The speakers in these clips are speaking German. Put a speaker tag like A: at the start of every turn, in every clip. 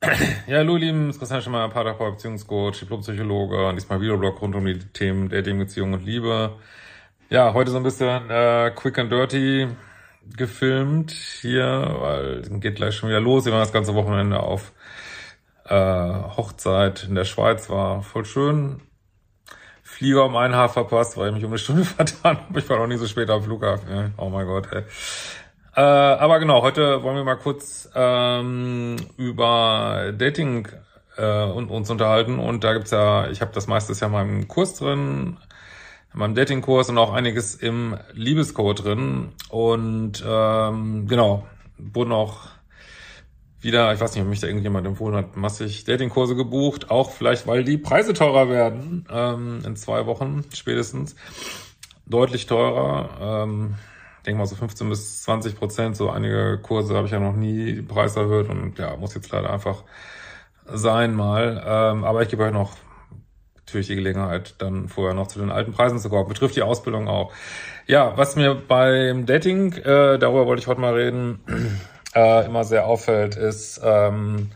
A: Ja, hallo, ihr Lieben, es ist Christian Schemmer, Paartherapeut, Beziehungscoach, Diplompsychologe, diesmal Videoblog rund um die Themen Dating, Beziehung und Liebe. Ja, heute so ein bisschen äh, quick and dirty gefilmt hier, weil es geht gleich schon wieder los. Wir waren das ganze Wochenende auf äh, Hochzeit in der Schweiz, war voll schön. Flieger um ein Haar verpasst, weil ich mich um eine Stunde vertan habe. Ich war noch nie so spät am Flughafen. Oh mein Gott, ey. Äh, aber genau, heute wollen wir mal kurz ähm, über Dating äh, und uns unterhalten. Und da gibt's ja, ich habe das meiste ja in meinem Kurs drin, in meinem Datingkurs und auch einiges im Liebescode drin. Und ähm, genau, wurden auch wieder, ich weiß nicht, ob mich da irgendjemand empfohlen hat, massig Datingkurse gebucht. Auch vielleicht, weil die Preise teurer werden, ähm, in zwei Wochen spätestens. Deutlich teurer. Ähm, denke mal so 15 bis 20 Prozent. So einige Kurse habe ich ja noch nie Preis erhöht und ja, muss jetzt leider einfach sein mal. Ähm, aber ich gebe euch noch natürlich die Gelegenheit, dann vorher noch zu den alten Preisen zu kommen. Betrifft die Ausbildung auch. Ja, was mir beim Dating, äh, darüber wollte ich heute mal reden, äh, immer sehr auffällt, ist, ähm,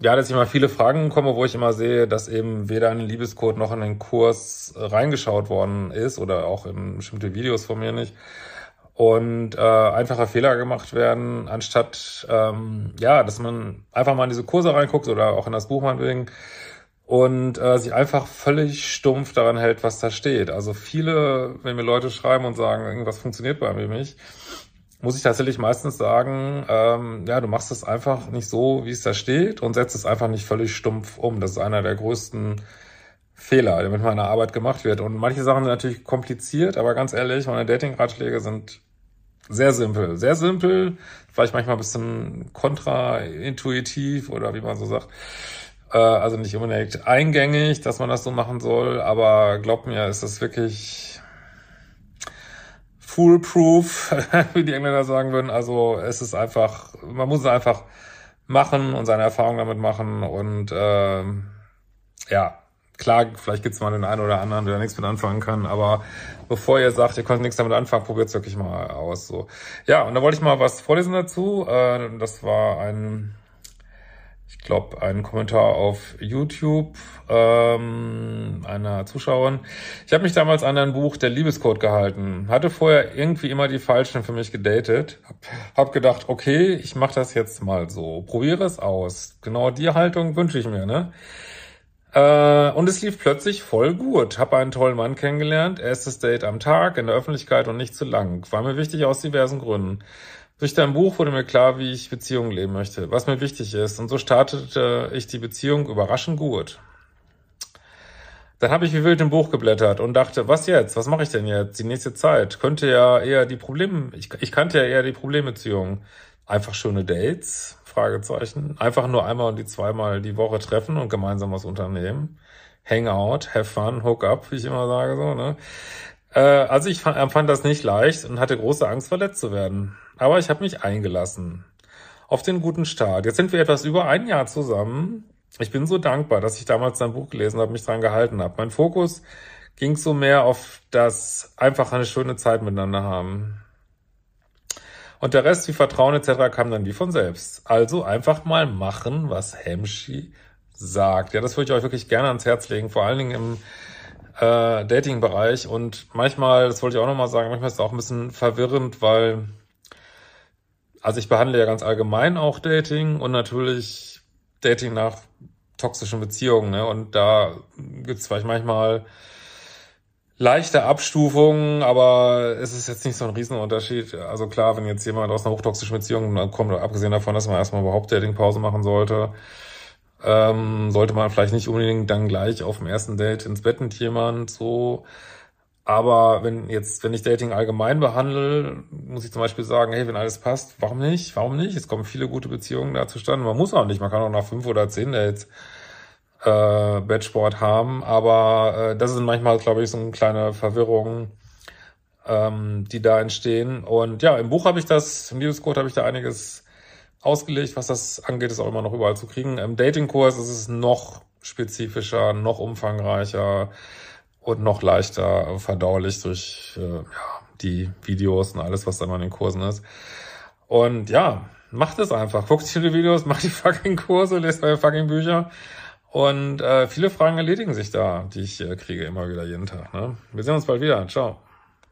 A: ja, dass ich immer viele Fragen komme, wo ich immer sehe, dass eben weder in den Liebescode noch in den Kurs reingeschaut worden ist oder auch in bestimmte Videos von mir nicht und äh, einfache Fehler gemacht werden, anstatt ähm, ja, dass man einfach mal in diese Kurse reinguckt oder auch in das Buch meinetwegen und äh, sich einfach völlig stumpf daran hält, was da steht. Also viele, wenn mir Leute schreiben und sagen, irgendwas funktioniert bei mir nicht, muss ich tatsächlich meistens sagen, ähm, ja, du machst es einfach nicht so, wie es da steht und setzt es einfach nicht völlig stumpf um. Das ist einer der größten Fehler, der mit meiner Arbeit gemacht wird. Und manche Sachen sind natürlich kompliziert, aber ganz ehrlich, meine Dating-Ratschläge sind sehr simpel. Sehr simpel, vielleicht manchmal ein bisschen kontraintuitiv oder wie man so sagt. Äh, also nicht unbedingt eingängig, dass man das so machen soll, aber glaubt mir, ist das wirklich foolproof, wie die Engländer sagen würden. Also es ist einfach, man muss es einfach machen und seine Erfahrungen damit machen und äh, ja, Klar, vielleicht gibt's mal den einen oder anderen, der nichts mit anfangen kann, aber bevor ihr sagt, ihr könnt nichts damit anfangen, probiert's wirklich mal aus. So, Ja, und da wollte ich mal was vorlesen dazu. Äh, das war ein, ich glaube, ein Kommentar auf YouTube ähm, einer Zuschauerin. Ich habe mich damals an ein Buch Der Liebescode gehalten. Hatte vorher irgendwie immer die Falschen für mich gedatet. Hab gedacht, okay, ich mache das jetzt mal so. Probiere es aus. Genau die Haltung wünsche ich mir, ne? Äh, und es lief plötzlich voll gut. Hab einen tollen Mann kennengelernt. Erstes Date am Tag, in der Öffentlichkeit und nicht zu lang. War mir wichtig aus diversen Gründen. Durch dein Buch wurde mir klar, wie ich Beziehungen leben möchte, was mir wichtig ist. Und so startete ich die Beziehung überraschend gut. Dann habe ich wie wild im Buch geblättert und dachte, was jetzt? Was mache ich denn jetzt? Die nächste Zeit. Könnte ja eher die Probleme, ich, ich kannte ja eher die Problembeziehung. Einfach schöne Dates, Fragezeichen. Einfach nur einmal und die zweimal die Woche treffen und gemeinsam was unternehmen. Hangout, have fun, hook up, wie ich immer sage, so, ne? Äh, also ich fand, empfand das nicht leicht und hatte große Angst, verletzt zu werden. Aber ich habe mich eingelassen. Auf den guten Start. Jetzt sind wir etwas über ein Jahr zusammen. Ich bin so dankbar, dass ich damals dein Buch gelesen habe, mich dran gehalten habe. Mein Fokus ging so mehr auf das einfach eine schöne Zeit miteinander haben. Und der Rest wie Vertrauen etc. kam dann wie von selbst. Also einfach mal machen, was Hemschi sagt. Ja, das würde ich euch wirklich gerne ans Herz legen, vor allen Dingen im äh, Dating-Bereich. Und manchmal, das wollte ich auch nochmal sagen, manchmal ist es auch ein bisschen verwirrend, weil, also ich behandle ja ganz allgemein auch Dating und natürlich Dating nach toxischen Beziehungen. Ne? Und da gibt es vielleicht manchmal leichte Abstufung, aber es ist jetzt nicht so ein Riesenunterschied. Also klar, wenn jetzt jemand aus einer hochtoxischen Beziehung kommt, abgesehen davon, dass man erstmal überhaupt Datingpause machen sollte, ähm, sollte man vielleicht nicht unbedingt dann gleich auf dem ersten Date ins Bett mit jemand so. Aber wenn jetzt, wenn ich Dating allgemein behandle, muss ich zum Beispiel sagen, hey, wenn alles passt, warum nicht? Warum nicht? Es kommen viele gute Beziehungen da zustande. Man muss auch nicht, man kann auch nach fünf oder zehn Dates äh, Bettsport haben. Aber äh, das sind manchmal, glaube ich, so eine kleine Verwirrung, ähm, die da entstehen. Und ja, im Buch habe ich das, im Liebescode habe ich da einiges ausgelegt, was das angeht, ist auch immer noch überall zu kriegen. Im Datingkurs ist es noch spezifischer, noch umfangreicher und noch leichter verdaulich durch äh, ja, die Videos und alles, was da immer in den Kursen ist. Und ja, macht es einfach. Guckt die Videos, macht die fucking Kurse, lest eure fucking Bücher. Und äh, viele Fragen erledigen sich da, die ich äh, kriege immer wieder jeden Tag. Ne? Wir sehen uns bald wieder. Ciao.